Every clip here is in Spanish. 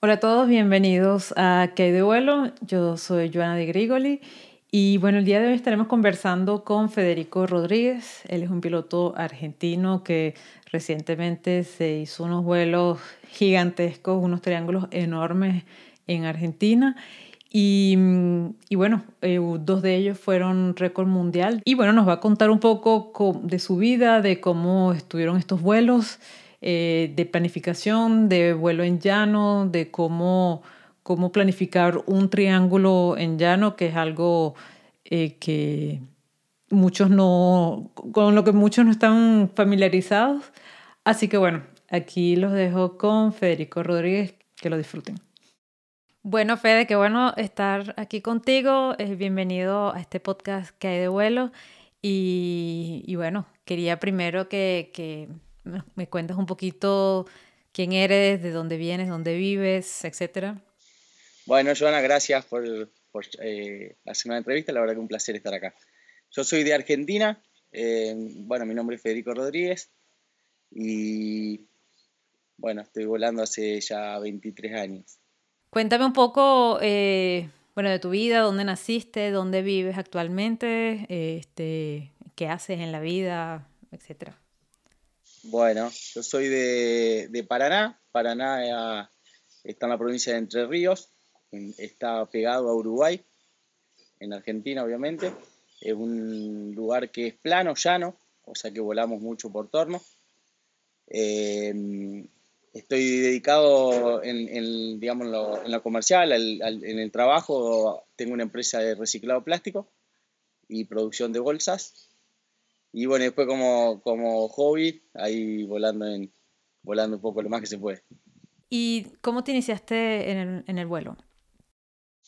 Hola a todos, bienvenidos a Que de vuelo. Yo soy Joana de Grigoli y bueno, el día de hoy estaremos conversando con Federico Rodríguez. Él es un piloto argentino que recientemente se hizo unos vuelos gigantescos, unos triángulos enormes en Argentina. Y, y bueno, eh, dos de ellos fueron récord mundial. Y bueno, nos va a contar un poco de su vida, de cómo estuvieron estos vuelos, eh, de planificación, de vuelo en llano, de cómo cómo planificar un triángulo en llano, que es algo eh, que muchos no, con lo que muchos no están familiarizados. Así que bueno, aquí los dejo con Federico Rodríguez, que lo disfruten. Bueno, Fede, qué bueno estar aquí contigo. bienvenido a este podcast que hay de vuelo. Y, y bueno, quería primero que, que me cuentes un poquito quién eres, de dónde vienes, dónde vives, etcétera. Bueno, Joana, gracias por, por eh, hacer una entrevista. La verdad que un placer estar acá. Yo soy de Argentina. Eh, bueno, mi nombre es Federico Rodríguez. Y bueno, estoy volando hace ya 23 años. Cuéntame un poco, eh, bueno, de tu vida, dónde naciste, dónde vives actualmente, este, qué haces en la vida, etcétera. Bueno, yo soy de, de Paraná. Paraná está en la provincia de Entre Ríos está pegado a Uruguay, en Argentina obviamente. Es un lugar que es plano, llano, o sea que volamos mucho por torno. Em, estoy dedicado en, digamos, en lo, comercial, en el trabajo. Tengo una empresa de reciclado plástico y producción de bolsas. Y bueno, después como, como hobby, ahí volando, en, volando un poco lo más que se puede. ¿Y cómo te iniciaste en el, en el vuelo?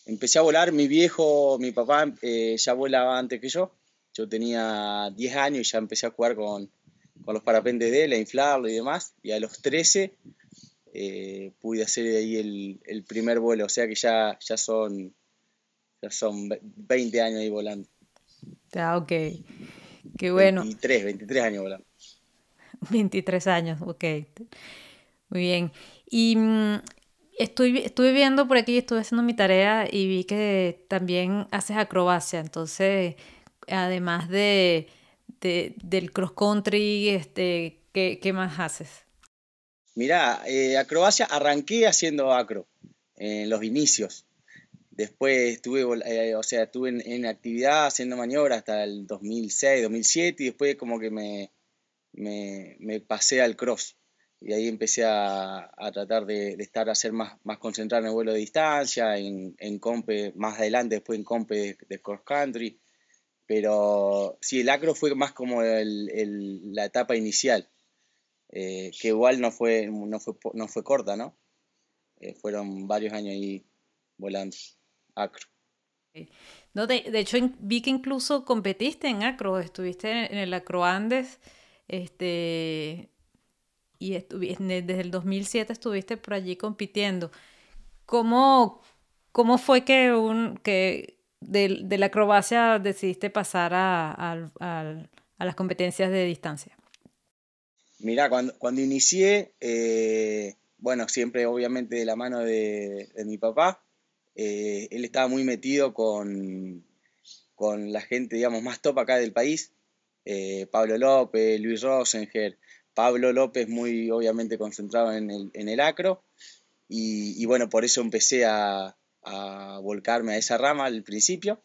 empecé a volar, mi viejo, mi papá eh, ya volaba antes que yo. Yo tenía 10 años y ya empecé a jugar con, con los parapentes de él, a inflarlo y demás. Y a los 13 eh, pude hacer ahí el, el, primer vuelo, o sea que ya, ya, son, ya son 20 años ahí volando. Ah, ok. Qué bueno. 23, 23 años volando. 23 años, ok. Muy bien. Y mm, estuve viendo por aquí, estuve haciendo mi tarea y vi que también haces acrobacia. Entonces, además de, del cross country, este, ¿qué, más haces? Mira, eh, acrobacia arranqué haciendo acro en los inicios. Después estuve, eh, o sea, estuve en, actividad haciendo maniobras hasta el 2006, 2007 y después como que me, me, me pasé al cross. Y ahí empecé a, tratar de, estar, a ser más, más concentrado en el vuelo de distancia, en, en compe, más adelante después en compe de, cross country, pero sí, el acro fue más como la etapa inicial, eh, que igual no fue, no fue, no fue corta, ¿no? Eh, fueron varios años ahí volando, acro. No, de, de, hecho, vi que incluso competiste en acro, estuviste en el Acro Andes, este, y desde el 2007 estuviste por allí compitiendo. ¿Cómo, cómo fue que, un, que de, de la acrobacia decidiste pasar a, a, a, las competencias de distancia? Mira, cuando, cuando inicié, eh, bueno, siempre obviamente de la mano de, de mi papá, eh, él estaba muy metido con, con la gente, digamos, más top acá del país, eh, Pablo López, Luis Rosenger, Pablo López muy obviamente concentrado en el, en el acro. Y, bueno, por eso empecé a, volcarme a esa rama al principio.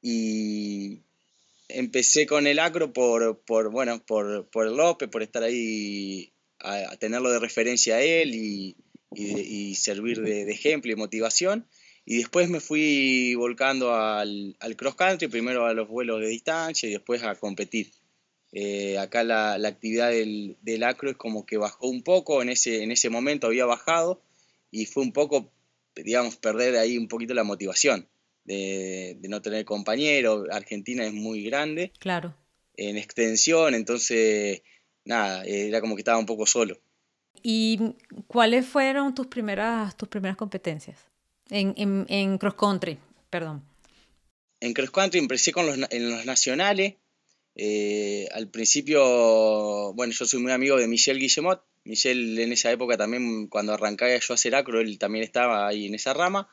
Y empecé con el acro por, por bueno, por, por López, por estar ahí, a, tenerlo de referencia a él y, y, servir de, de, ejemplo y motivación. Y después me fui volcando al, al cross country, primero a los vuelos de distancia y después a competir. Eh, acá la, actividad del, acro es como que bajó un poco, en ese, en ese momento había bajado y fue un poco, digamos, perder ahí un poquito la motivación de, no tener compañero. Argentina es muy grande. Claro. En extensión, entonces, nada, era como que estaba un poco solo. ¿Y cuáles fueron tus primeras, tus primeras competencias en, en, cross country? Perdón. En cross country empecé con los, en los nacionales, eh, al principio, bueno, yo soy muy amigo de Michel Guillemot, Michel en esa época también, cuando arrancaba yo a hacer acro, él también estaba ahí en esa rama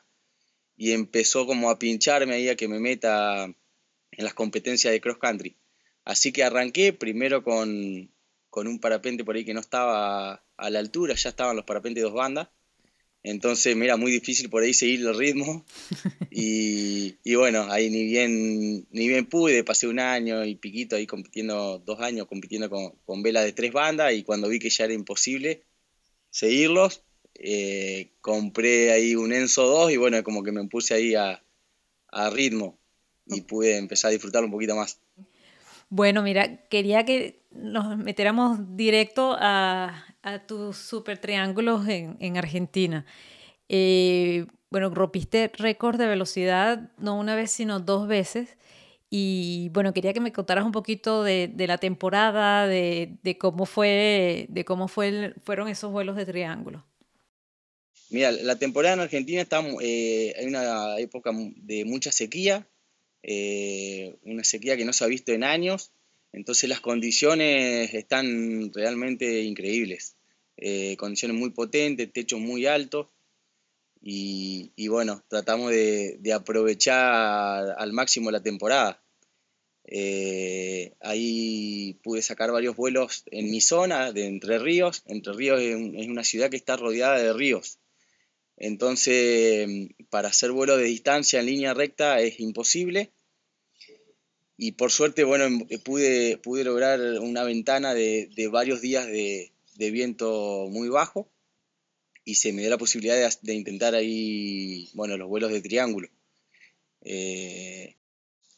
y empezó como a pincharme ahí a que me meta en las competencias de cross country. Así que arranqué primero con, con un parapente por ahí que no estaba a la altura, ya estaban los parapentes de dos bandas. Entonces me era muy difícil por ahí seguir el ritmo. Y, y, bueno, ahí ni bien, ni bien pude, pasé un año y piquito ahí compitiendo, dos años compitiendo con, con velas de tres bandas y cuando vi que ya era imposible seguirlos, eh, compré ahí un Enzo 2 y bueno, como que me puse ahí a, a ritmo y pude empezar a disfrutarlo un poquito más. Bueno, mira, quería que nos metiéramos directo a, tus super triángulos en, en Argentina. Eh, bueno, rompiste récord de velocidad no una vez, sino dos veces. Y bueno, quería que me contaras un poquito de, de la temporada, de, de, cómo fue, de cómo fue fueron esos vuelos de triángulo. Mira, la temporada en Argentina está eh, hay una época de mucha sequía, eh, una sequía que no se ha visto en años, entonces las condiciones están realmente increíbles, eh, condiciones muy potentes, techos muy altos y, bueno, tratamos de, aprovechar al máximo la temporada. Eh, ahí pude sacar varios vuelos en mi zona de Entre Ríos. Entre Ríos es una ciudad que está rodeada de ríos. Entonces, para hacer vuelo de distancia en línea recta es imposible. Y por suerte, bueno, pude, pude lograr una ventana de, varios días de, viento muy bajo y se me dio la posibilidad de, de intentar ahí, bueno, los vuelos de triángulo. Eh,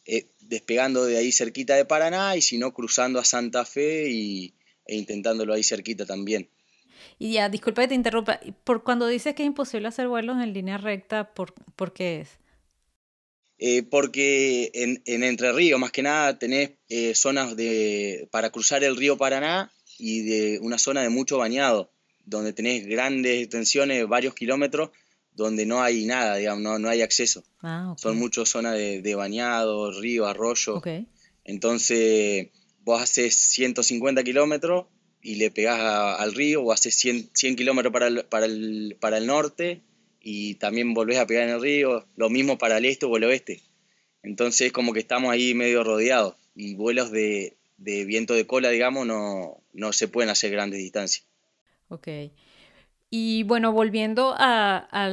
eh, despegando de ahí cerquita de Paraná y si no cruzando a Santa Fe y, e intentándolo ahí cerquita también. Y ya, disculpa que te interrumpa, por cuando dices que es imposible hacer vuelos en línea recta, ¿por, ¿por qué es? Eh, porque en, en, Entre Ríos, más que nada, tenés eh, zonas de, para cruzar el río Paraná y de una zona de mucho bañado, donde tenés grandes extensiones, varios kilómetros, donde no hay nada, digamos, no, no hay acceso. Ah, okay. Son muchas zonas de, de, bañado, río, arroyo. Okay. Entonces, vos haces 150 kilómetros y le pegás al río o haces 100, 100 kilómetros para el, para, el, para el norte y también volvés a pegar en el río, lo mismo para el este o el oeste. Entonces como que estamos ahí medio rodeados y vuelos de, de viento de cola, digamos, no, no se pueden hacer grandes distancias. Ok. Y bueno, volviendo a, a,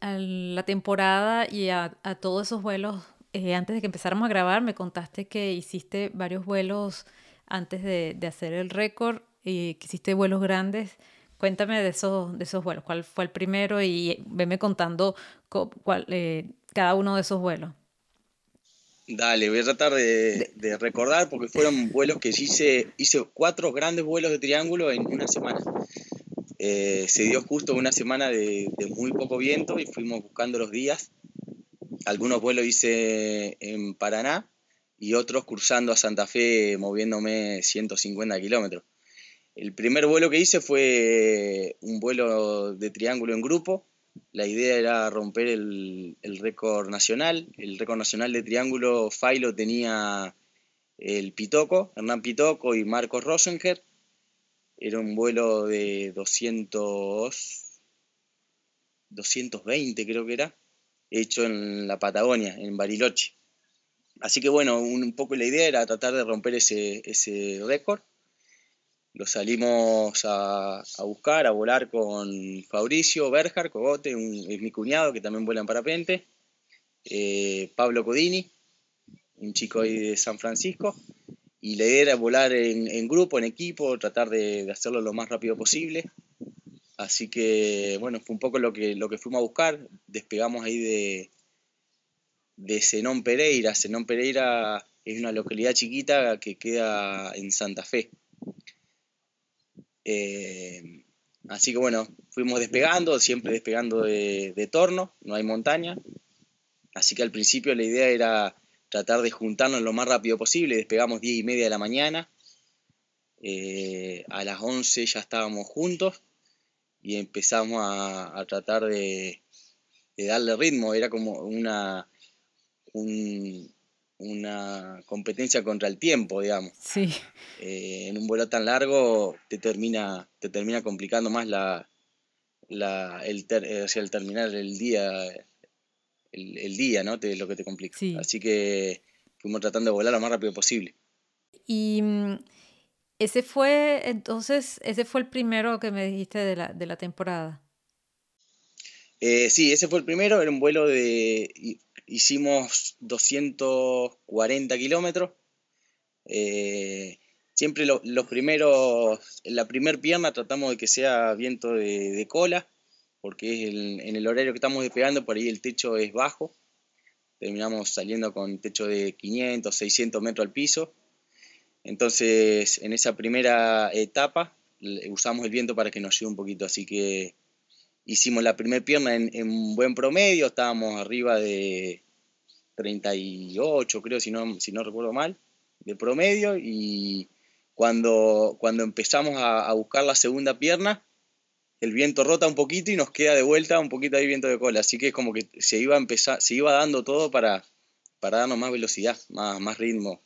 a la temporada y a, a, todos esos vuelos, eh, antes de que empezáramos a grabar, me contaste que hiciste varios vuelos antes de, de hacer el récord y que hiciste vuelos grandes. Cuéntame de esos, de esos vuelos, cuál fue el primero y veme contando cuál, eh, cada uno de esos vuelos. Dale, voy a tratar de, de, recordar porque fueron vuelos que hice, hice cuatro grandes vuelos de triángulo en una semana. Eh, se dio justo una semana de, de, muy poco viento y fuimos buscando los días. Algunos vuelos hice en Paraná y otros cruzando a Santa Fe moviéndome 150 kilómetros. El primer vuelo que hice fue un vuelo de triángulo en grupo. La idea era romper el, récord nacional. El récord nacional de triángulo Failo tenía el Pitoco, Hernán Pitoco y Marcos Rosenger. Era un vuelo de 200, 220 creo que era, hecho en la Patagonia, en Bariloche. Así que bueno, un, poco la idea era tratar de romper ese récord lo salimos a, a, buscar, a volar con Fabricio Berjar, Cogote, un, es mi cuñado que también vuela en parapente, eh, Pablo Codini, un chico ahí de San Francisco, y la idea era volar en, en grupo, en equipo, tratar de, de, hacerlo lo más rápido posible. Así que, bueno, fue un poco lo que, lo que fuimos a buscar. Despegamos ahí de, de Zenón Pereira. Zenón Pereira es una localidad chiquita que queda en Santa Fe. Eh, así que bueno, fuimos despegando, siempre despegando de, torno, no hay montaña. Así que al principio la idea era tratar de juntarnos lo más rápido posible. Despegamos 10 y media de la mañana. Eh, a las 11 ya estábamos juntos y empezamos a, a tratar de, de, darle ritmo. Era como una, un, una competencia contra el tiempo, digamos. Sí. Eh, en un vuelo tan largo te termina, te termina complicando más la, la, el, eh, el terminar el día, el, día, ¿no? Te, lo que te complica. Así que fuimos tratando de volar lo más rápido posible. Y mm, ese fue, entonces, ese fue el primero que me dijiste de la, de la temporada. Eh, sí, ese fue el primero, era un vuelo de, hicimos 240 kilómetros. Eh, siempre los primeros, la primera pierna tratamos de que sea viento de, cola, porque en el horario que estamos despegando, por ahí el techo es bajo. Terminamos saliendo con techo de 500, 600 metros al piso. Entonces, en esa primera etapa usamos el viento para que nos ayude un poquito, así que hicimos la primera pierna en, en, buen promedio, estábamos arriba de 38, creo, si no, si no recuerdo mal, de promedio, y cuando, cuando empezamos a, buscar la segunda pierna, el viento rota un poquito y nos queda de vuelta un poquito de viento de cola, así que es como que se iba, a empezar, se iba dando todo para, darnos más velocidad, más, más ritmo.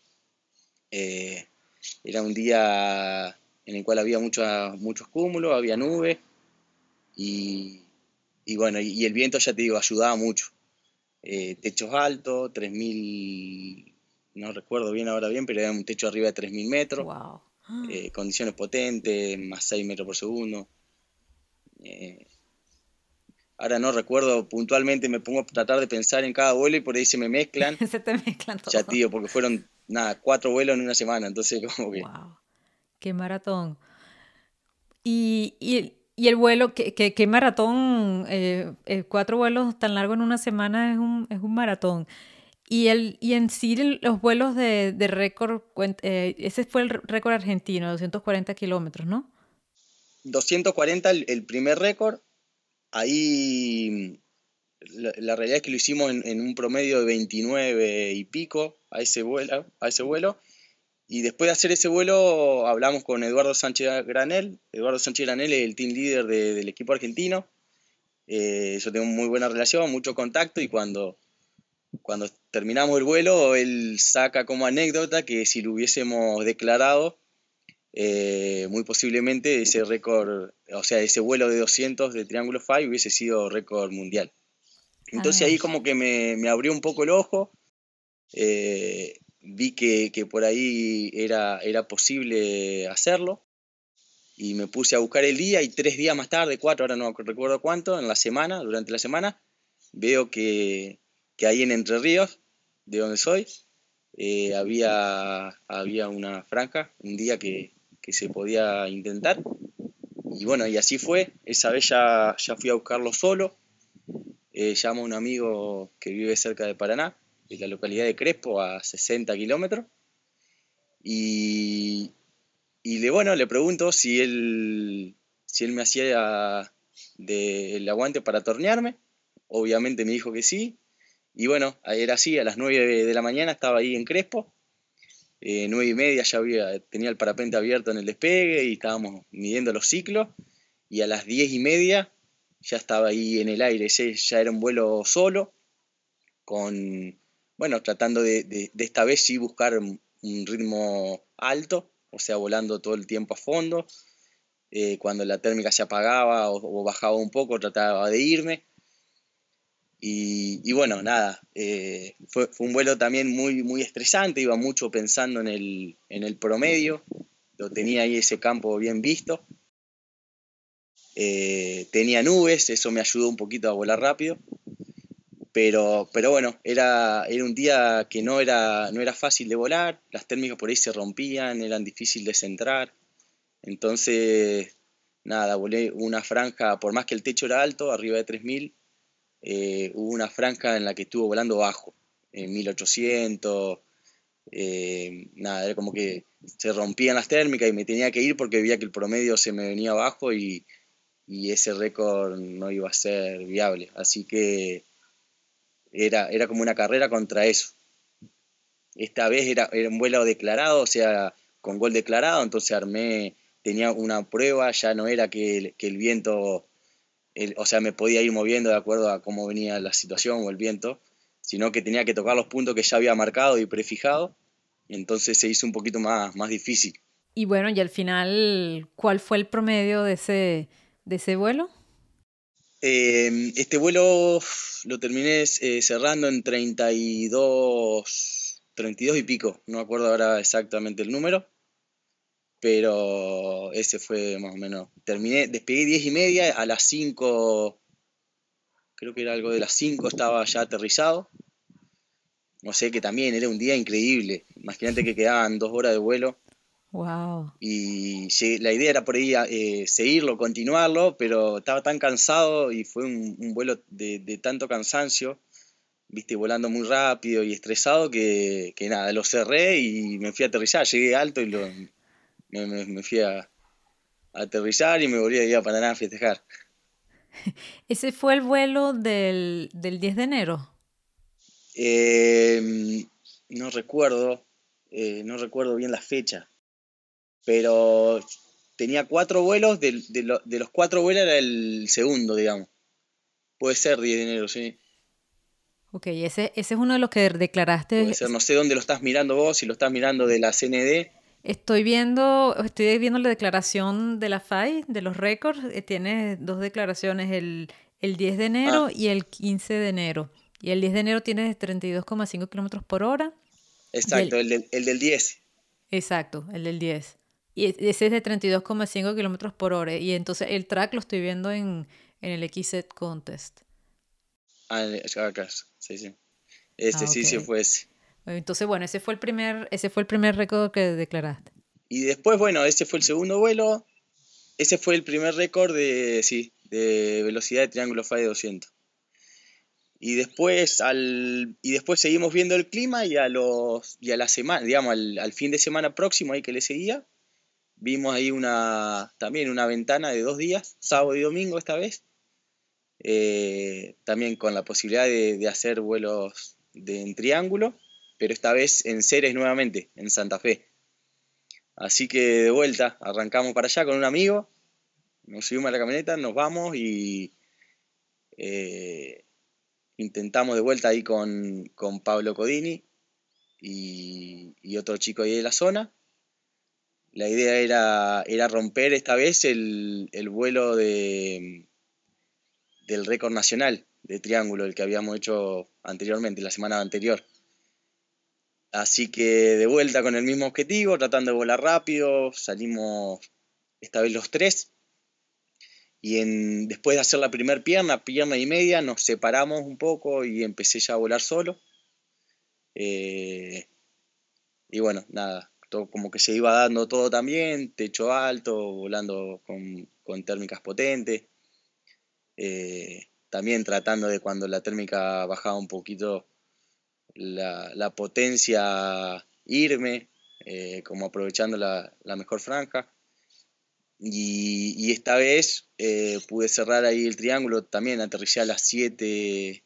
Eh, era un día en el cual había muchos cúmulos, había nubes, y, bueno, y, el viento, ya te digo, ayudaba mucho. Eh, techos altos, 3.000, no recuerdo bien ahora bien, pero era un techo arriba de 3.000 metros. Eh, condiciones potentes, más 6 metros por segundo. Eh, ahora no recuerdo puntualmente, me pongo a tratar de pensar en cada vuelo y por ahí se me mezclan. se te mezclan todos. Ya, tío, porque fueron, nada, cuatro vuelos en una semana, entonces como que... ¡Wow! ¡Qué maratón! Y, y y el vuelo, ¿qué, maratón? Eh, eh, cuatro vuelos tan largos en una semana es un, es un maratón. Y, el, y en sí los vuelos de, de récord, eh, ese fue el récord argentino, 240 kilómetros, ¿no? 240 el, primer récord. Ahí la, realidad es que lo hicimos en, en, un promedio de 29 y pico a ese vuelo. A ese vuelo y después de hacer ese vuelo, hablamos con Eduardo Sánchez Granel. Eduardo Sánchez Granel es el team leader del equipo argentino. Eh, yo tengo muy buena relación, mucho contacto y cuando, cuando terminamos el vuelo, él saca como anécdota que si lo hubiésemos declarado, eh, muy posiblemente ese récord, o sea, ese vuelo de 200 de Triángulo 5 hubiese sido récord mundial. Entonces ahí como que me, me abrió un poco el ojo. Eh, vi que, por ahí era, era posible hacerlo y me puse a buscar el día y tres días más tarde, cuatro, ahora no recuerdo cuánto, en la semana, durante la semana, veo que, que ahí en Entre Ríos, de donde soy, eh, había, había una franja, un día que, se podía intentar. Y bueno, y así fue. Esa vez ya, ya fui a buscarlo solo. Eh, llamo a un amigo que vive cerca de Paraná, de la localidad de Crespo a 60 kilómetros. Y, y le, bueno, le pregunto si él, si él me hacía el aguante para tornearme. Obviamente me dijo que sí. Y bueno, era así, a las 9 de la mañana estaba ahí en Crespo. Eh, 9 y media ya había, tenía el parapente abierto en el despegue y estábamos midiendo los ciclos. Y a las 10 y media ya estaba ahí en el aire. Ese ya era un vuelo solo, con bueno, tratando de, esta vez sí buscar un ritmo alto, o sea, volando todo el tiempo a fondo. Eh, cuando la térmica se apagaba o, bajaba un poco, trataba de irme. Y, bueno, nada, eh, fue, un vuelo también muy, muy estresante, iba mucho pensando en el, en el promedio, lo tenía ahí ese campo bien visto. Eh, tenía nubes, eso me ayudó un poquito a volar rápido. Pero, pero bueno, era, era un día que no era, no era fácil de volar, las térmicas por ahí se rompían, eran difíciles de centrar. Entonces, nada, volé una franja, por más que el techo era alto, arriba de 3000, eh, hubo una franja en la que estuvo volando bajo, en 1800. Eh, nada, era como que se rompían las térmicas y me tenía que ir porque veía que el promedio se me venía abajo y, y ese récord no iba a ser viable. Así que era, era como una carrera contra eso. Esta vez era, era un vuelo declarado, o sea, con gol declarado, entonces armé, tenía una prueba, ya no era que el, que el viento, o sea, me podía ir moviendo de acuerdo a cómo venía la situación o el viento, sino que tenía que tocar los puntos que ya había marcado y prefijado, entonces se hizo un poquito más, más difícil. Y bueno, y al final, ¿cuál fue el promedio de ese, de ese vuelo? Eh, este vuelo lo terminé eh, cerrando en 32, 32 y pico, no me acuerdo ahora exactamente el número, pero ese fue más o menos. Terminé, despegué 10 y media, a las 5, creo que era algo de las 5, estaba ya aterrizado. No sé, que también era un día increíble. Imagínate que quedaban dos horas de vuelo. Wow. Y la idea era por ahí eh, seguirlo, continuarlo, pero estaba tan cansado y fue un, vuelo de, tanto cansancio, viste, volando muy rápido y estresado que, nada, lo cerré y me fui a aterrizar. Llegué alto y lo, me, fui a, aterrizar y me volví a ir a Paraná a festejar. ¿Ese fue el vuelo del, 10 de enero? Em, no recuerdo, eh, no recuerdo bien la fecha pero tenía cuatro vuelos, de, los cuatro vuelos era el segundo, digamos. Puede ser 10 de enero, sí. Ok, ese, ese es uno de los que declaraste. Puede ser, no sé dónde lo estás mirando vos, si lo estás mirando de la CND. Estoy viendo, estoy viendo la declaración de la FAI, de los récords. Eh, tiene dos declaraciones, el, 10 de enero ah. y el 15 de enero. Y el 10 de enero tiene 32,5 kilómetros por hora. Exacto, el, del, el del 10. Exacto, el del 10. Y ese es de 32,5 kilómetros por hora. Y entonces el track lo estoy viendo en, el XZ Contest. Ah, acá, sí, sí. Este ah, sí, sí fue ese. Entonces, bueno, ese fue el primer, ese fue el primer récord que declaraste. Y después, bueno, ese fue el segundo vuelo. Ese fue el primer récord de, sí, de velocidad de triángulo FAE 200. Y después, al, y después seguimos viendo el clima y a, los, y a la semana, digamos, al, al fin de semana próximo ahí que le seguía, Vimos ahí una, también una ventana de dos días, sábado y domingo esta vez, eh, también con la posibilidad de, hacer vuelos de, en triángulo, pero esta vez en Ceres nuevamente, en Santa Fe. Así que de vuelta, arrancamos para allá con un amigo, nos subimos a la camioneta, nos vamos y eh, intentamos de vuelta ahí con, Pablo Codini y, otro chico ahí de la zona. La idea era, era romper esta vez el, vuelo de, del récord nacional de triángulo, el que habíamos hecho anteriormente, la semana anterior. Así que de vuelta con el mismo objetivo, tratando de volar rápido, salimos esta vez los tres. Y después de hacer la primera pierna, pierna y media, nos separamos un poco y empecé ya a volar solo. Eh, y bueno, nada, como que se iba dando todo también, techo alto, volando con, térmicas potentes. Eh, también tratando de cuando la térmica bajaba un poquito la, potencia irme, eh, como aprovechando la, mejor franja. Y, esta vez eh, pude cerrar ahí el triángulo, también aterricé a las 7,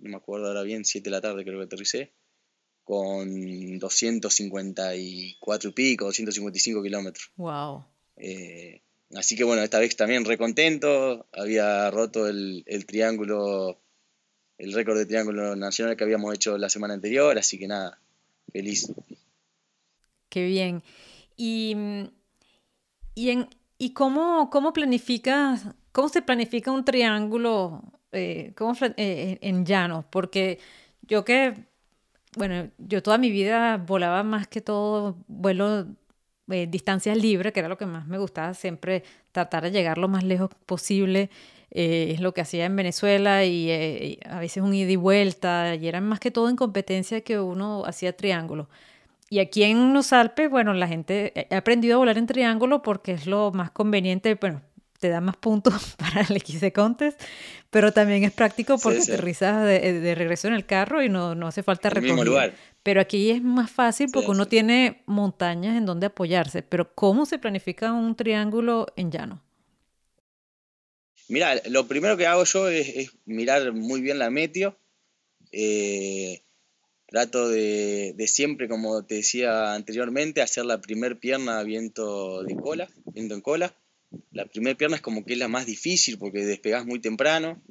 no me acuerdo ahora bien, 7 de la tarde creo que aterricé con 254 y pico, 255 kilómetros. Wow. Eh, así que bueno, esta vez también recontento, había roto el, triángulo, el récord de triángulo nacional que habíamos hecho la semana anterior, así que nada, feliz. Qué bien. Y, y, en, y cómo, cómo planificas, cómo se planifica un triángulo eh, eh, en llano? Porque yo que bueno, yo toda mi vida volaba más que todo vuelo eh, distancias libres, que era lo que más me gustaba, siempre tratar de llegar lo más lejos posible. Eh, es lo que hacía en Venezuela y eh, a veces un ida y vuelta, y era más que todo en competencia que uno hacía triángulo. Y aquí en los Alpes, bueno, la gente ha aprendido a volar en triángulo porque es lo más conveniente, bueno, te da más puntos para el XC Contest, pero también es práctico porque te aterrizas de, regreso en el carro y no, no hace falta recorrer. Pero aquí es más fácil porque uno tiene montañas en donde apoyarse. Pero ¿cómo se planifica un triángulo en llano? Mira, lo primero que hago yo es, mirar muy bien la meteo. Eh, trato de, de, siempre, como te decía anteriormente, hacer la primer pierna viento de cola, viento en cola. La primera pierna es como que es la más difícil porque despegás muy temprano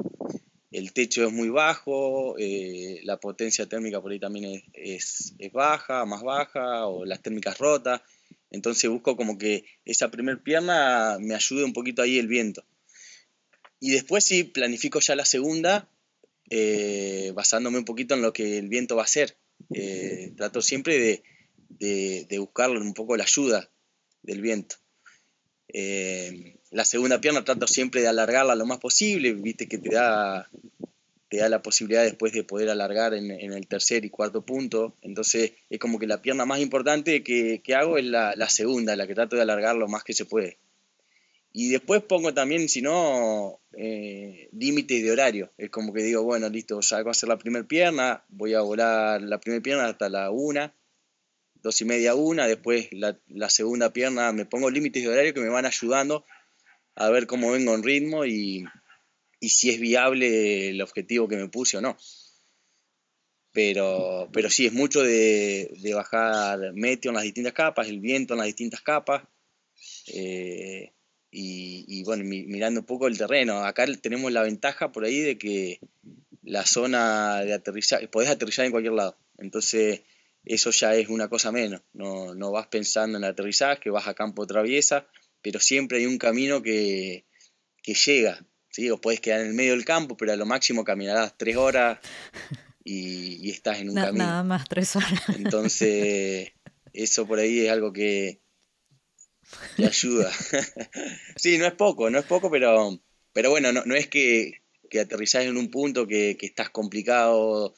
el techo es muy bajo, eh, la potencia térmica por ahí también es, baja, más baja, o las térmicas rotas. Entonces busco como que esa primer pierna me ayude un poquito ahí el viento. Y después sí planifico ya la segunda, eh, basándome un poquito en lo que el viento va a hacer. Eh, trato siempre de, de, de un poco la ayuda del viento. Eh, la segunda pierna trato siempre de alargarla lo más posible, viste que te da, te da la posibilidad después de poder alargar en, el tercer y cuarto punto. Entonces es como que la pierna más importante que, hago es la, segunda, la que trato de alargar lo más que se puede. Y después pongo también, si no, eh, límites de horario. Es como que digo, bueno, listo, salgo a hacer la primera pierna, voy a volar la primera pierna hasta la una dos y media una, después la, segunda pierna me pongo límites de horario que me van ayudando a ver cómo vengo en ritmo y, si es viable el objetivo que me puse o no. Pero, pero sí, es mucho de, bajar meteo en las distintas capas, el viento en las distintas capas. Eh, y, bueno, mirando un poco el terreno. Acá tenemos la ventaja por ahí de que la zona de aterrizaje, podés aterrizar en cualquier lado. Entonces, eso ya es una cosa menos. No, no vas pensando en aterrizaje, vas a campo traviesa, pero siempre hay un camino que, llega. ¿sí? O puedes quedar en el medio del campo, pero a lo máximo caminarás tres horas y, estás en un camino. Nada más tres horas. Entonces, eso por ahí es algo que, te ayuda. sí, no es poco, no es poco, pero, pero bueno, no, es que, que aterrizás en un punto que, que estás complicado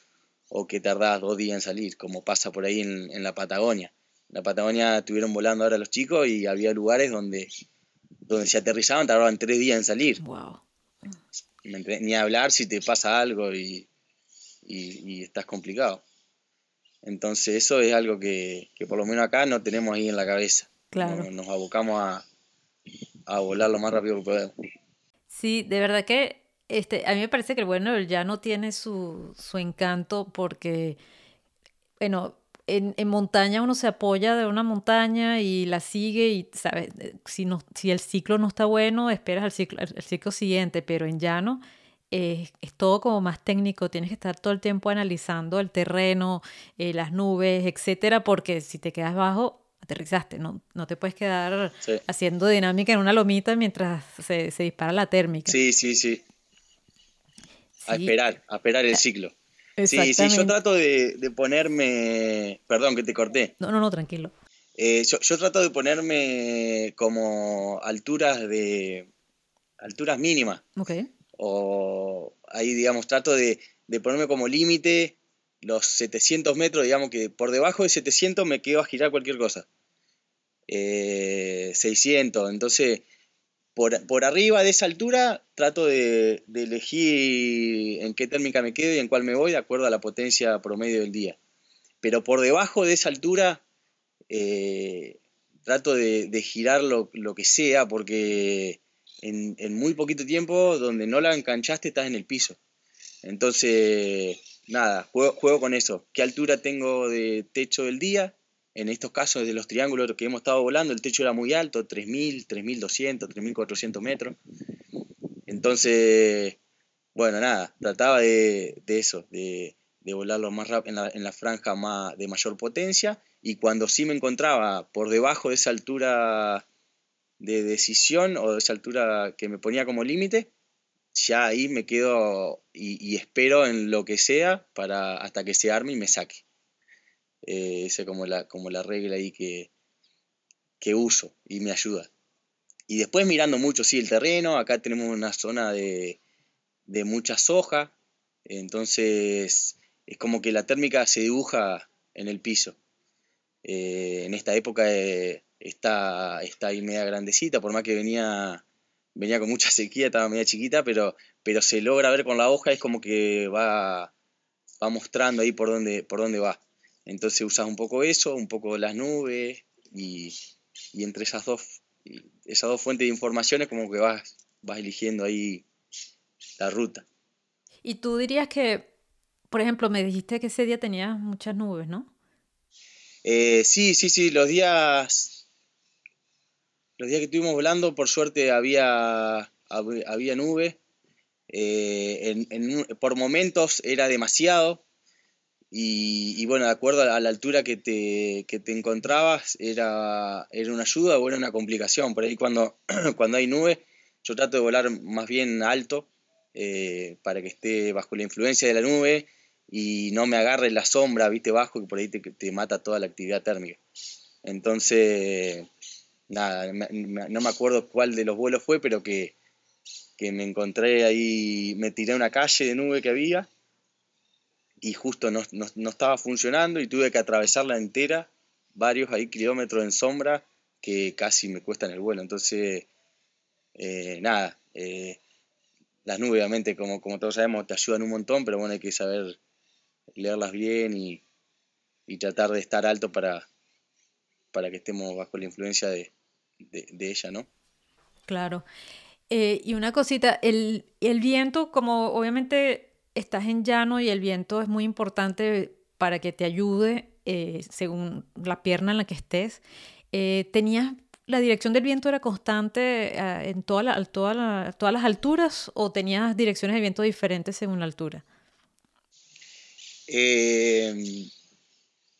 o que tardás dos días en salir, como pasa por ahí en, la Patagonia. En la Patagonia estuvieron volando ahora los chicos y había lugares donde, donde se aterrizaban, tardaban tres días en salir. Wow. Ni hablar si te pasa algo y, estás complicado. Entonces eso es algo que, por lo menos acá no tenemos ahí en la cabeza. Claro. Nos, abocamos a, a volar lo más rápido que podemos. Sí, de verdad que este, a mí me parece que el bueno del llano tiene su, encanto porque, bueno, en, montaña uno se apoya de una montaña y la sigue y, ¿sabes? Si, no, si el ciclo no está bueno, esperas el ciclo, el, ciclo siguiente, pero en llano es, todo como más técnico, tienes que estar todo el tiempo analizando el terreno, eh, las nubes, etcétera, porque si te quedas bajo, aterrizaste, no, no te puedes quedar haciendo dinámica en una lomita mientras se, se dispara la térmica. Sí, sí, sí a esperar, a esperar el ciclo. Sí, sí, yo trato de, ponerme, perdón que te corté. No, no, no, tranquilo. Eh, yo, trato de ponerme como alturas de, alturas mínimas. Ok. O ahí, digamos, trato de, ponerme como límite los 700 metros, digamos que por debajo de 700 me quedo a girar cualquier cosa. 600, eh, entonces por, arriba de esa altura trato de, elegir en qué térmica me quedo y en cuál me voy de acuerdo a la potencia promedio del día. Pero por debajo de esa altura eh, trato de, girar lo, que sea porque en, muy poquito tiempo donde no la enganchaste estás en el piso. Entonces, nada, juego con eso. ¿Qué altura tengo de techo del día? En estos casos de los triángulos que hemos estado volando, el techo era muy alto, 3.000, 3.200, 3.400 metros. Entonces, bueno, nada, trataba de, eso, de, volarlo más rápido en la, franja de mayor potencia. Y cuando sí me encontraba por debajo de esa altura de decisión o de esa altura que me ponía como límite, ya ahí me quedo y, y, espero en lo que sea para hasta que se arme y me saque. Eh, esa es como la, como la regla ahí que, que uso y me ayuda. Y después mirando mucho, sí, el terreno, acá tenemos una zona de, de mucha soja, entonces es como que la térmica se dibuja en el piso. Eh, en esta época eh, está, está ahí media grandecita, por más que venía, venía con mucha sequía, estaba media chiquita, pero, pero se logra ver con la hoja, es como que va, va mostrando ahí por dónde, por dónde va. Entonces usas un poco eso, un poco las nubes y, entre esas dos, esas dos fuentes de informaciones como que vas, vas eligiendo ahí la ruta. Y tú dirías que, por ejemplo, me dijiste que ese día tenías muchas nubes, ¿no? Eh, sí, sí, sí, los días, los días que estuvimos volando, por suerte había, había nubes. eh, por momentos era demasiado y, bueno, de acuerdo a la altura que te, te encontrabas era, era una ayuda o era una complicación. Por ahí cuando, cuando hay nube yo trato de volar más bien alto eh, para que esté bajo la influencia de la nube y no me agarre la sombra, viste, bajo, que por ahí te, te mata toda la actividad térmica. Entonces, nada, no me acuerdo cuál de los vuelos fue, pero que, que me encontré ahí, me tiré a una calle de nube que había y justo no, estaba funcionando y tuve que atravesarla entera, varios ahí kilómetros en sombra que casi me cuestan el vuelo. Entonces, eh, nada, eh, las nubes obviamente como, como todos sabemos te ayudan un montón, pero bueno, hay que saber leerlas bien y, tratar de estar alto para, para que estemos bajo la influencia de, ella, ¿no? Claro. Eh, y una cosita, el, el viento, como obviamente estás en llano y el viento es muy importante para que te ayude eh, según la pierna en la que estés. Eh, ¿Tenías la dirección del viento era constante eh, en todas las alturas o tenías direcciones de viento diferentes según la altura?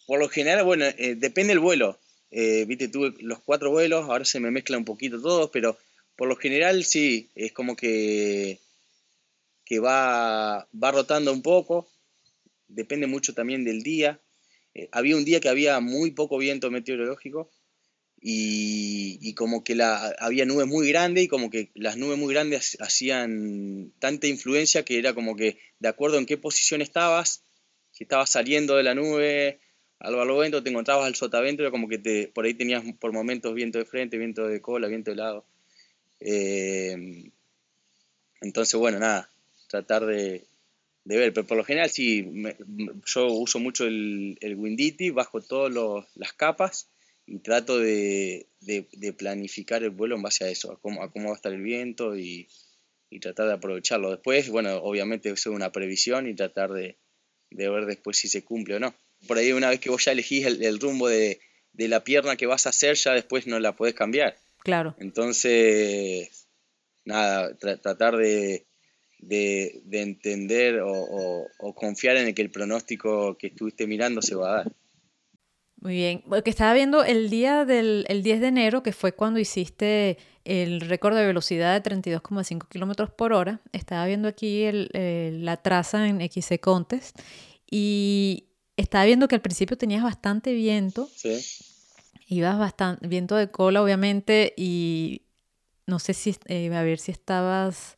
por lo general, bueno, depende del vuelo. Viste, tuve los cuatro vuelos, ahora se me mezcla un poquito todos, pero por lo general sí, es como que que va, va rotando un poco, depende mucho también del día. Eh, había un día que había muy poco viento meteorológico y, como que la, había nubes muy grandes y como que las nubes muy grandes hacían tanta influencia que era como que de acuerdo en qué posición estabas, si estabas saliendo de la nube al barlovento, te encontrabas al sotavento, era como que te, por ahí tenías por momentos viento de frente, viento de cola, viento de lado. Eh, entonces, bueno, nada, tratar de, ver. Pero por lo general sí, yo uso mucho el, el Winditi, bajo todas las capas y trato de, planificar el vuelo en base a eso, a cómo, va a estar el viento y, tratar de aprovecharlo. Después, bueno, obviamente es una previsión y tratar de, ver después si se cumple o no. Por ahí una vez que vos ya elegís el, rumbo de, la pierna que vas a hacer, ya después no la podés cambiar. Claro. Entonces, nada, tratar de, de, entender o, confiar en el que el pronóstico que estuviste mirando se va a dar. Muy bien, porque estaba viendo el día del 10 de enero, que fue cuando hiciste el récord de velocidad de 32,5 kilómetros por hora. Estaba viendo aquí la traza en XC Contest y estaba viendo que al principio tenías bastante viento. Sí. Ibas bastante, viento de cola, obviamente, y no sé si, eh, a ver si estabas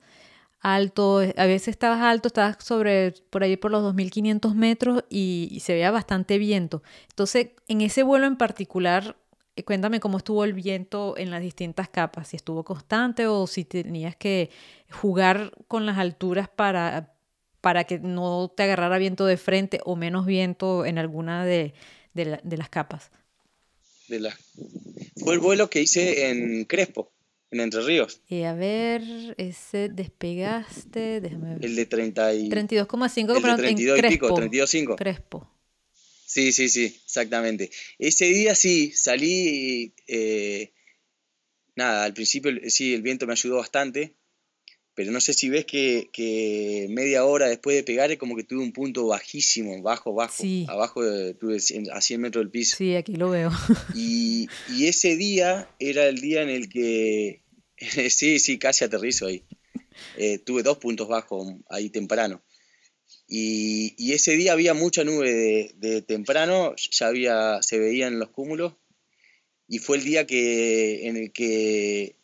alto, a veces estabas alto, estabas sobre, por ahí por los 2.500 metros y, se veía bastante viento. Entonces, en ese vuelo en particular, eh, cuéntame cómo estuvo el viento en las distintas capas, si estuvo constante o si tenías que jugar con las alturas para, para que no te agarrara viento de frente o menos viento en alguna de, las capas. De. Fue el vuelo que hice en Crespo en Entre Ríos. Y a ver, ese despegaste, déjame ver. El de 30 y... 32,5, pero 32 en y pico, 32,5. Crespo. Sí, sí, sí, exactamente. Ese día sí, salí, eh, nada, al principio sí, el viento me ayudó bastante, pero no sé si ves que, media hora después de pegar es como que tuve un punto bajísimo, bajo, bajo, sí. abajo tuve a 100 metros del piso. Sí, aquí lo veo. Y, y ese día era el día en el que, sí, sí, casi aterrizo ahí. Eh, tuve dos puntos bajos ahí temprano. Y, y, ese día había mucha nube de, de, temprano, ya había, se veían los cúmulos, y fue el día que, en el que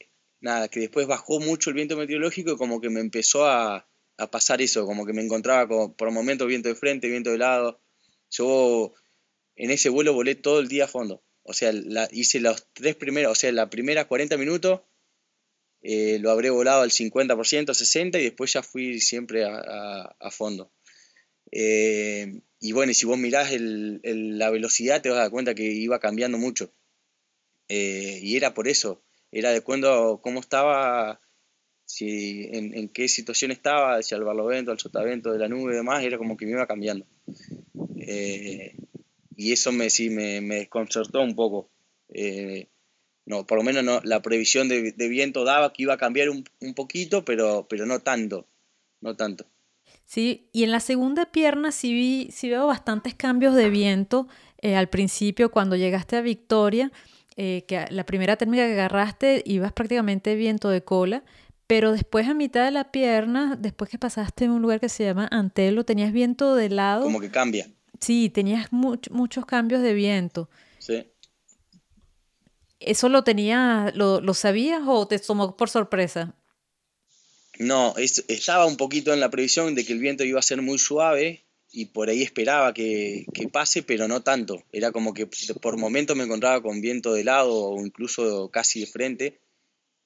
nada, que después bajó mucho el viento meteorológico y como que me empezó a, pasar eso, como que me encontraba como, por momentos viento de frente, viento de lado. Yo en ese vuelo volé todo el día a fondo. O sea, hice los tres primeros, o sea, la primera 40 minutos eh, lo habré volado al 50%, 60% y después ya fui siempre a, fondo. Eh, y bueno, y si vos mirás la velocidad te vas a dar cuenta que iba cambiando mucho. Eh, y era por eso era de cuando, cómo estaba, si, en, qué situación estaba, si al barlovento, al sotavento de la nube y demás, era como que me iba cambiando. Eh, y eso me, sí, me, desconcertó un poco. Eh, no, por lo menos no, la previsión de, viento daba que iba a cambiar un, poquito, pero, pero no tanto. no tanto. Sí, y en la segunda pierna sí, vi, sí veo bastantes cambios de viento. Eh, al principio, cuando llegaste a Victoria, eh, que la primera térmica que agarraste ibas prácticamente viento de cola, pero después a mitad de la pierna, después que pasaste en un lugar que se llama Antelo, tenías viento de lado. Como que cambia. Sí, tenías muchos cambios de viento. Sí. ¿Eso lo tenías, lo, lo sabías o te tomó por sorpresa? No, estaba un poquito en la previsión de que el viento iba a ser muy suave y por ahí esperaba que, pase, pero no tanto. Era como que por momentos me encontraba con viento de lado o incluso casi de frente.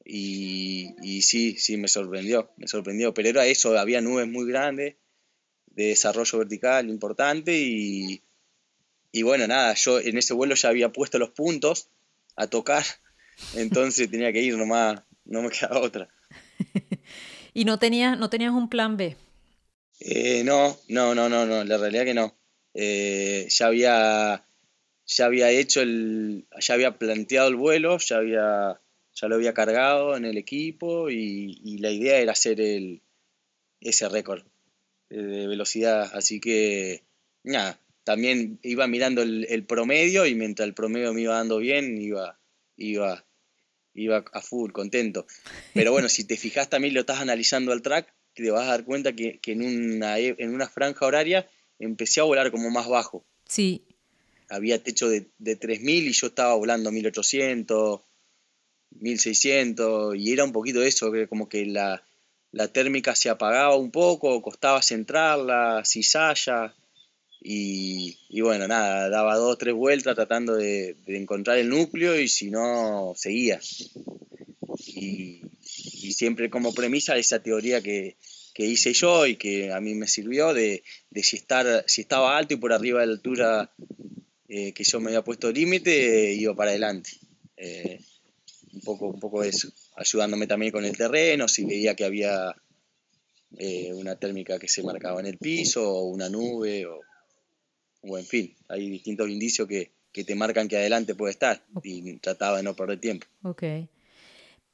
Y, sí, sí, me sorprendió, me sorprendió. Pero era eso, había nubes muy grandes de desarrollo vertical importante y, y bueno, nada, yo en ese vuelo ya había puesto los puntos a tocar, entonces tenía que ir nomás, no me quedaba otra. ¿Y no tenías, no tenías un plan B? Eh, no, no, no, no, no, la realidad que no. Eh, ya había ya había hecho el, ya había planteado el vuelo, ya había, ya lo había cargado en el equipo y, la idea era hacer el, ese récord de velocidad, así que nada, también iba mirando el, el, promedio y mientras el promedio me iba dando bien, iba, iba iba a full, contento. Pero bueno, si te fijas también lo estás analizando al track, te vas a dar cuenta que, en, una, e, en una franja horaria empecé a volar como más bajo. Sí. Había techo de, de 3.000 y yo estaba volando 1.800, 1.600 y era un poquito eso, que como que la, la térmica se apagaba un poco, costaba centrarla, cizalla. Y, bueno, nada, daba dos o tres vueltas tratando de, encontrar el núcleo y si no, seguía. Y, siempre como premisa esa teoría que, hice yo y que a mí me sirvió de, si, estar, si estaba alto y por arriba de la altura eh, que yo me había puesto límite, iba para adelante. Eh, un, poco, un poco eso, ayudándome también con el terreno, si veía que había eh, una térmica que se marcaba en el piso o una nube o o en fin, hay distintos indicios que, te marcan que adelante puede estar y trataba de no perder tiempo. Ok.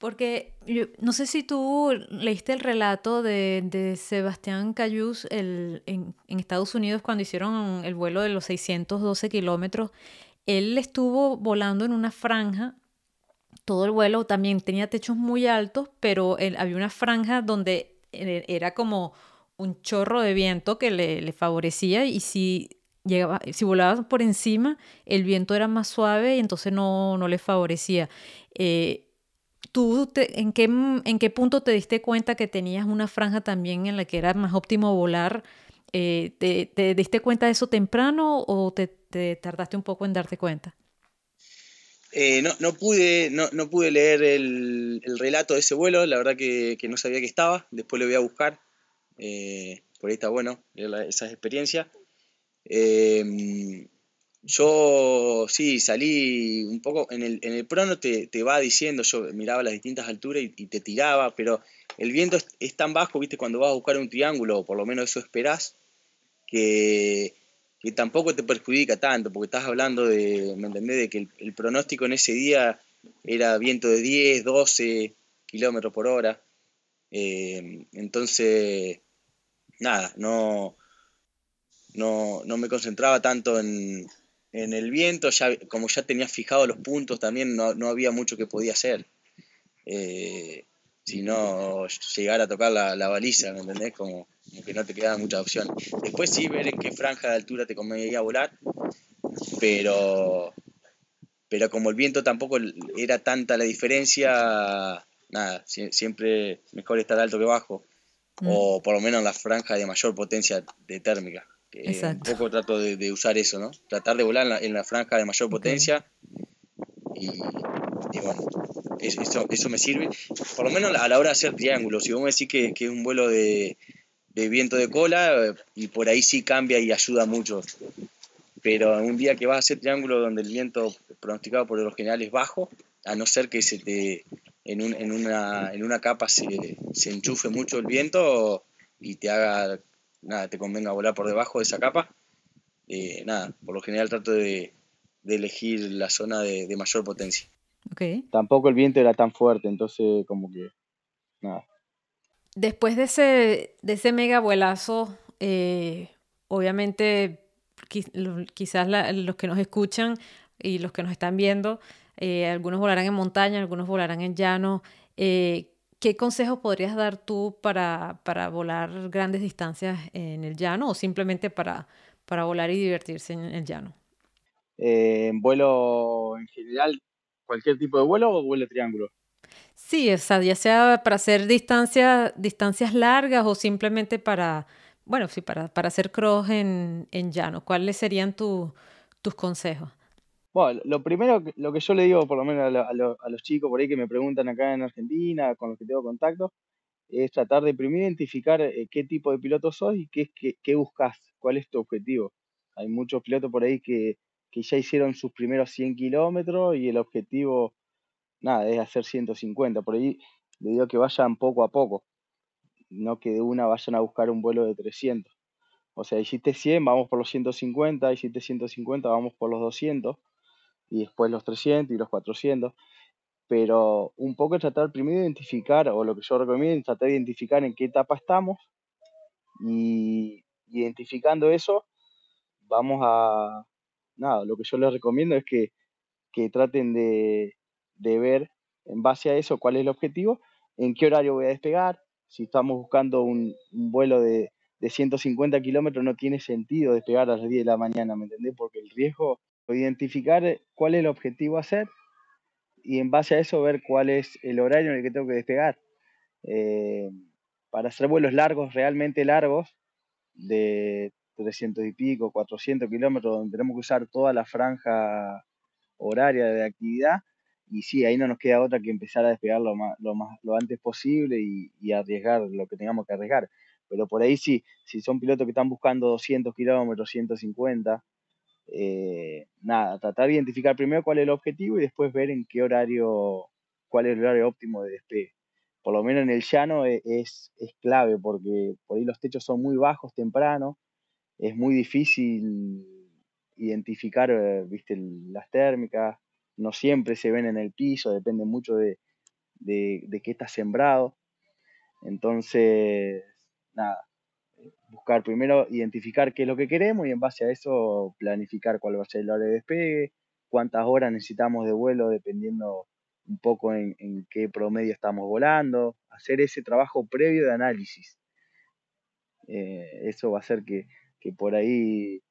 Porque no sé si tú leíste el relato de, Sebastián Cayús en, Estados Unidos cuando hicieron el vuelo de los 612 kilómetros. Él estuvo volando en una franja, todo el vuelo también tenía techos muy altos, pero había una franja donde eh, era como un chorro de viento que le, favorecía y si llegaba, si volaba por encima, el viento era más suave y entonces no, no le favorecía. Eh, ¿Tú en, qué, en qué punto te diste cuenta que tenías una franja también en la que era más óptimo volar? Eh, ¿te, diste cuenta de eso temprano o te, tardaste un poco en darte cuenta? Eh, no, no, pude, no, no pude leer el, el, relato de ese vuelo, la verdad que, que, no sabía que estaba, después lo voy a buscar, por ahí está bueno esas experiencias. Yo sí, salí un poco, en el, en el prono te, va diciendo, yo miraba las distintas alturas y, te tiraba, pero el viento es, tan bajo, viste, cuando vas a buscar un triángulo, o por lo menos eso esperás, que, tampoco te perjudica tanto, porque estás hablando de, ¿me entendés? De que el, pronóstico en ese día era viento de 10, 12 kilómetros por hora. Em, entonces, nada, no, no, no me concentraba tanto en, el viento, ya, como ya tenía fijado los puntos también no, había mucho que podía hacer. Eh, si no llegar a tocar la, la baliza, ¿me entendés? Como, que no te quedaba mucha opción. Después sí ver en qué franja de altura te convenía volar, pero, pero como el viento tampoco era tanta la diferencia, nada, siempre mejor estar alto que bajo, mm. o por lo menos en la franja de mayor potencia de térmica un poco trato de, usar eso, ¿no? Tratar de volar en la, franja de mayor potencia y, bueno, eso, eso, me sirve, por lo menos a la hora de hacer triángulos. Si vos me decís que, que es un vuelo de, viento de cola, y por ahí sí cambia y ayuda mucho. Pero un día que vas a hacer triángulo donde el viento pronosticado por lo general es bajo, a no ser que se te en, en, una, en una capa se, se enchufe mucho el viento y te haga nada, te convenga volar por debajo de esa capa. Eh, nada, por lo general trato de, elegir la zona de, mayor potencia. Okay. Tampoco el viento era tan fuerte, entonces como que nada. después de ese, de ese mega vuelazo, eh, obviamente quizás los que nos escuchan y los que nos están viendo, eh, algunos volarán en montaña, algunos volarán en llano. Eh, ¿Qué consejos podrías dar tú para, para, volar grandes distancias en el llano o simplemente para, para volar y divertirse en el llano? en vuelo en general, cualquier tipo de vuelo o vuelo triángulo. Sí, o sea, ya sea para hacer distancias, distancias largas o simplemente para, bueno, sí, para, para hacer cross en, en llano. ¿Cuáles serían tus consejos? Bueno, lo primero, lo que yo le digo, por lo menos a, los chicos por ahí que me preguntan acá en Argentina, con los que tengo contacto, es tratar de primero identificar eh, qué tipo de piloto sos y qué, qué, qué buscas, cuál es tu objetivo. Hay muchos pilotos por ahí que, que ya hicieron sus primeros 100 kilómetros y el objetivo nada, es hacer 150. Por ahí le digo que vayan poco a poco, no que de una vayan a buscar un vuelo de 300. O sea, hiciste 100, vamos por los 150, hiciste 150, vamos por los 200, y después los 300 y los 400. Pero un poco tratar primero de identificar, o lo que yo recomiendo es tratar de identificar en qué etapa estamos, y identificando eso, vamos a, nada, lo que yo les recomiendo es que, que traten de, de ver en base a eso cuál es el objetivo, en qué horario voy a despegar. Si estamos buscando un, vuelo de, de 150 kilómetros, no tiene sentido despegar a las 10 de la mañana, ¿me entendés? Porque el riesgo, identificar cuál es el objetivo a hacer y en base a eso ver cuál es el horario en el que tengo que despegar. Eh, para hacer vuelos largos, realmente largos, de 300 y pico, 400 kilómetros, donde tenemos que usar toda la franja horaria de actividad, y sí, ahí no nos queda otra que empezar a despegar lo, más, lo, antes posible y, arriesgar lo que tengamos que arriesgar. Pero por ahí sí, si son pilotos que están buscando 200 kilómetros, 150, eh, nada, tratar de identificar primero cuál es el objetivo y después ver en qué horario, cuál es el horario óptimo de despegue. Por lo menos en el llano e, es, es, clave porque por ahí los techos son muy bajos temprano, es muy difícil identificar, eh, viste, las térmicas, no siempre se ven en el piso, depende mucho de, de, qué está sembrado. Entonces, nada, buscar primero, identificar qué es lo que queremos y en base a eso planificar cuál va a ser el hora de despegue, cuántas horas necesitamos de vuelo dependiendo un poco en, qué promedio estamos volando, hacer ese trabajo previo de análisis. Eh, eso va a hacer que, que por ahí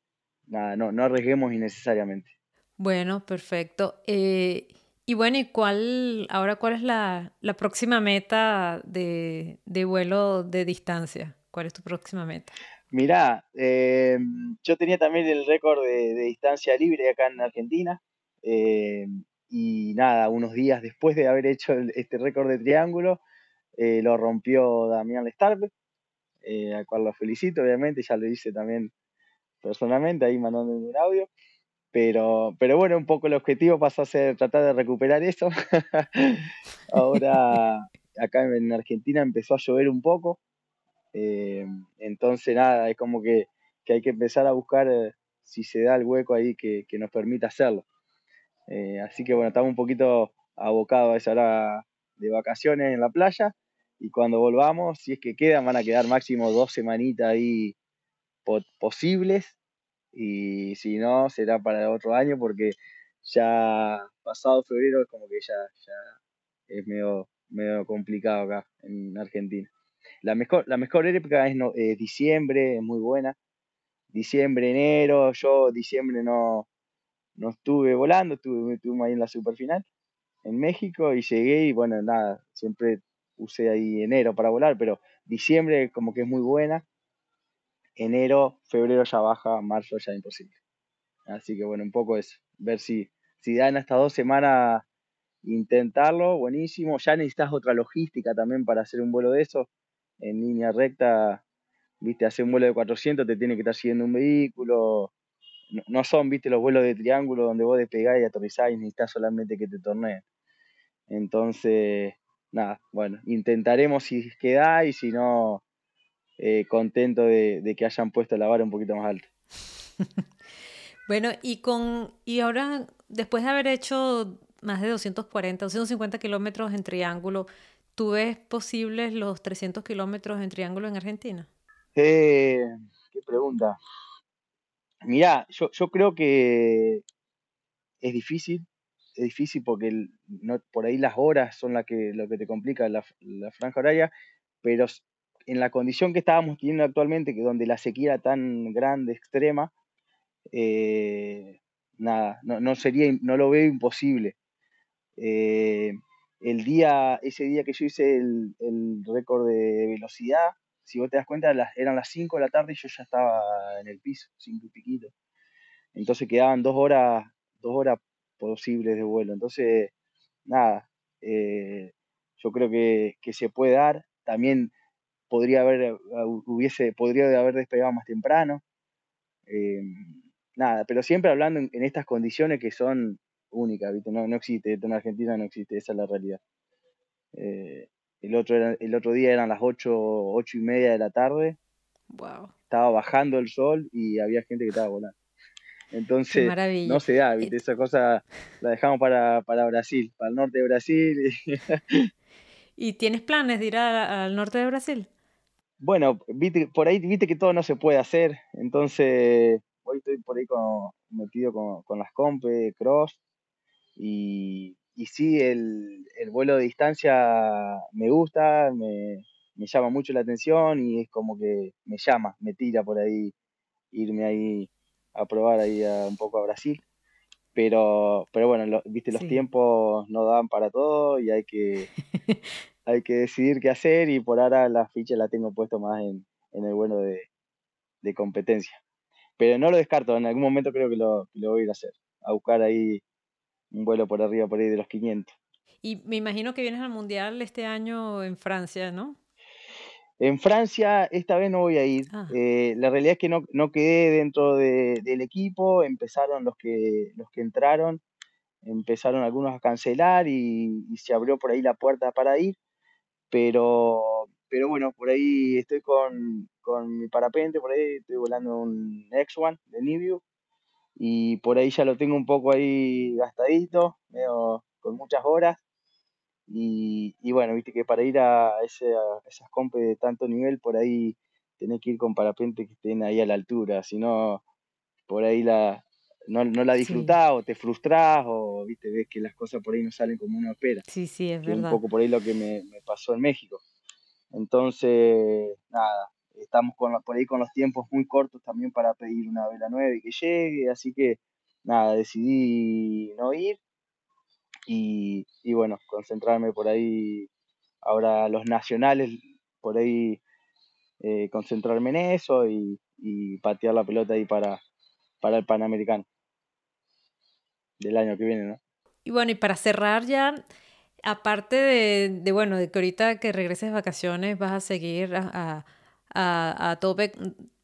nada, no, no arriesguemos innecesariamente. Bueno, perfecto. Eh, y bueno, ¿y cuál, ahora cuál es la, próxima meta de, vuelo de distancia? ¿Cuál es tu próxima meta? Mirá, eh, yo tenía también el récord de, distancia libre acá en Argentina. Eh, y nada, unos días después de haber hecho este récord de triángulo, lo rompió Damián Lestarbe, al cual lo felicito, obviamente, ya lo hice también personalmente, ahí mandándome un audio. Pero, pero bueno, un poco el objetivo pasó a ser tratar de recuperar eso. Ahora acá en Argentina empezó a llover un poco. Eh, entonces nada, es como que, que, hay que empezar a buscar eh, si se da el hueco ahí que, que nos permita hacerlo. Eh, así que bueno, estamos un poquito abocados a esa hora de vacaciones en la playa y cuando volvamos, si es que quedan, van a quedar máximo dos semanitas ahí posibles y si no, será para otro año porque ya pasado febrero es como que ya, ya es medio, medio complicado acá en Argentina. La mejor, la mejor época es, no, diciembre, es muy buena. Diciembre, enero, yo diciembre no, no estuve volando, estuve, estuve ahí en la superfinal en México y llegué y bueno, nada, siempre usé ahí enero para volar, pero diciembre como que es muy buena enero, febrero ya baja, marzo ya imposible. Así que bueno, un poco es ver si, si dan estas dos semanas intentarlo, buenísimo. Ya necesitas otra logística también para hacer un vuelo de eso. En línea recta, viste, hacer un vuelo de 400 te tiene que estar siguiendo un vehículo. No, son, viste, los vuelos de triángulo donde vos despegás y aterrizás y necesitas solamente que te torneen. Entonces, nada, bueno, intentaremos si queda y si no, eh, contento de, que hayan puesto la vara un poquito más alta. bueno, y con y ahora, después de haber hecho más de 240, 250 kilómetros en triángulo, ¿tú ves posibles los 300 kilómetros en triángulo en Argentina? Eh, qué pregunta. Mirá, yo, yo creo que es difícil, es difícil porque no, por ahí las horas son la que, lo que te complica la, franja horaria, pero en la condición que estábamos teniendo actualmente, que donde la sequía era tan grande, extrema, eh, nada, no, no, sería, no lo veo imposible. Eh, el día, ese día que yo hice el, el récord de velocidad, si vos te das cuenta, eran las 5 de la tarde y yo ya estaba en el piso, 5 y piquito. Entonces quedaban dos horas, dos horas posibles de vuelo. Entonces, nada, eh, yo creo que, que, se puede dar. También podría haber, hubiese, podría haber despegado más temprano. Eh, nada, pero siempre hablando en, estas condiciones que son únicas, ¿viste? No, no existe, en Argentina no existe, esa es la realidad. Eh, el, otro el otro día eran las 8, ocho y media de la tarde. Wow. Estaba bajando el sol y había gente que estaba volando. Entonces, no se da, ¿viste? Esa cosa la dejamos para, para Brasil, para el norte de Brasil. ¿Y tienes planes de ir al norte de Brasil? Bueno, viste, por ahí viste que todo no se puede hacer, entonces hoy estoy por ahí con, metido con, con las compes, cross, y, y sí, el, el, vuelo de distancia me gusta, me, me, llama mucho la atención y es como que me llama, me tira por ahí irme ahí a probar ahí un poco a Brasil. Pero, pero bueno, viste, los tiempos no dan para todo y hay que, hay que decidir qué hacer y por ahora la ficha la tengo puesto más en, en el bueno de, de, competencia. Pero no lo descarto, en algún momento creo que lo, lo voy a ir a hacer, a buscar ahí un vuelo por arriba, por ahí de los 500. Y me imagino que vienes al Mundial este año en Francia, ¿no? En Francia esta vez no voy a ir. Ah. Eh, la realidad es que no, no quedé dentro de, del equipo, empezaron los que, los que entraron, empezaron algunos a cancelar y, y, se abrió por ahí la puerta para ir pero, pero bueno, por ahí estoy con, con mi parapente, por ahí estoy volando un X1 de Nibiu y por ahí ya lo tengo un poco ahí gastadito, medio, con muchas horas. Y, y, bueno, viste que para ir a, ese, a esas compes de tanto nivel, por ahí tenés que ir con parapente que estén ahí a la altura, si no, por ahí la, no, no la disfrutás o te frustrás o viste ves que las cosas por ahí no salen como uno espera. Sí, sí, es que verdad. un poco por ahí lo que me, me, pasó en México. Entonces, nada, estamos con, por ahí con los tiempos muy cortos también para pedir una vela nueva y que llegue, así que nada, decidí no ir y, y bueno, concentrarme por ahí ahora los nacionales, por ahí eh, concentrarme en eso y, y patear la pelota ahí para, para el Panamericano del año que viene, ¿no? Y bueno, y para cerrar ya, aparte de, de bueno, de que ahorita que regreses de vacaciones vas a seguir a, a tope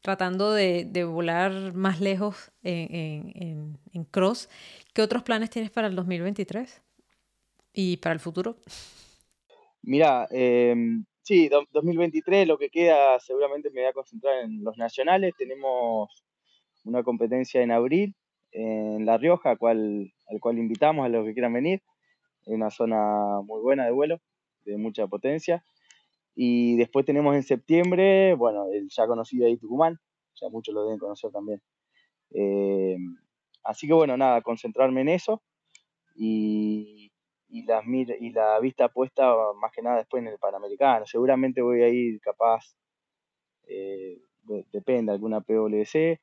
tratando de, de, volar más lejos en, en, en, cross, ¿qué otros planes tienes para el 2023 y para el futuro? Mira, eh, sí, 2023 lo que queda seguramente me voy a concentrar en los nacionales. Tenemos una competencia en abril en La Rioja, al cual, al cual invitamos a los que quieran venir. Es una zona muy buena de vuelo, de mucha potencia. Y después tenemos en septiembre, bueno, el ya conocido ahí Tucumán, ya muchos lo deben conocer también. Eh, así que bueno, nada, concentrarme en eso y, y, y la vista puesta más que nada después en el Panamericano. Seguramente voy a ir capaz, eh, depende, alguna PWC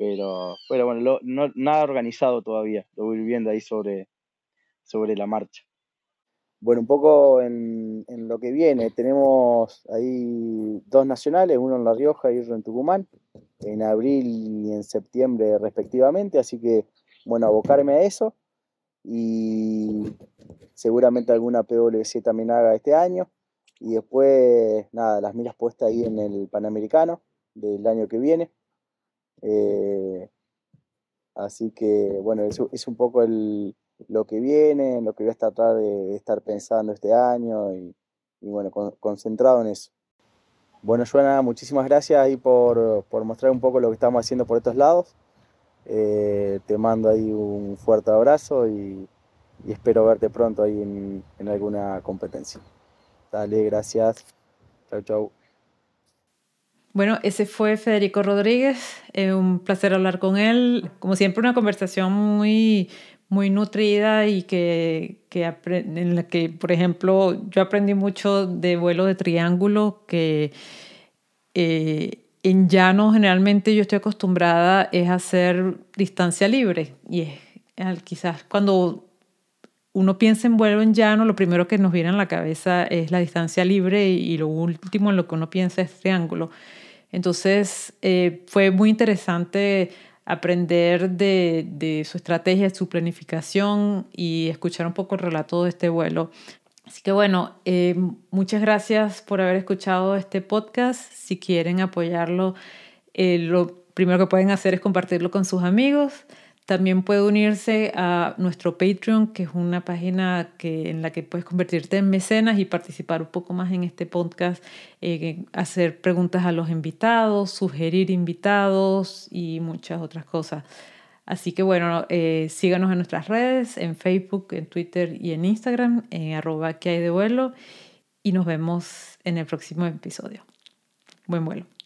pero, pero bueno, no, nada organizado todavía, lo voy viendo ahí sobre, sobre la marcha. Bueno, un poco en, en, lo que viene, tenemos ahí dos nacionales, uno en La Rioja y otro en Tucumán, en abril y en septiembre respectivamente, así que bueno, abocarme a eso y seguramente alguna PWC también haga este año y después, nada, las miras puestas ahí en el Panamericano del año que viene. Eh, así que, bueno, eso es un poco el, lo que viene, lo que voy a tratar de, estar pensando este año y, bueno, concentrado en eso. Bueno, Joana, muchísimas gracias ahí por, por, mostrar un poco lo que estamos haciendo por estos lados. Eh, te mando ahí un fuerte abrazo y, espero verte pronto ahí en, en alguna competencia. Dale, gracias. Chau, chau. Bueno, ese fue Federico Rodríguez. Eh, un placer hablar con él. Como siempre, una conversación muy, muy nutrida y que, que en la que, por ejemplo, yo aprendí mucho de vuelo de triángulo, que eh, en llano generalmente yo estoy acostumbrada es hacer distancia libre. Y es, quizás cuando uno piensa en vuelo en llano, lo primero que nos viene a la cabeza es la distancia libre y, lo último en lo que uno piensa es triángulo. Entonces eh, fue muy interesante aprender de, su estrategia, de su planificación y escuchar un poco el relato de este vuelo. Así que bueno, eh, muchas gracias por haber escuchado este podcast. Si quieren apoyarlo, eh, lo primero que pueden hacer es compartirlo con sus amigos. También puede unirse a nuestro Patreon, que es una página que, en la que puedes convertirte en mecenas y participar un poco más en este podcast, eh, hacer preguntas a los invitados, sugerir invitados y muchas otras cosas. Así que bueno, eh, síganos en nuestras redes, en Facebook, en Twitter y en Instagram, en arroba que hay de vuelo y nos vemos en el próximo episodio. Buen vuelo.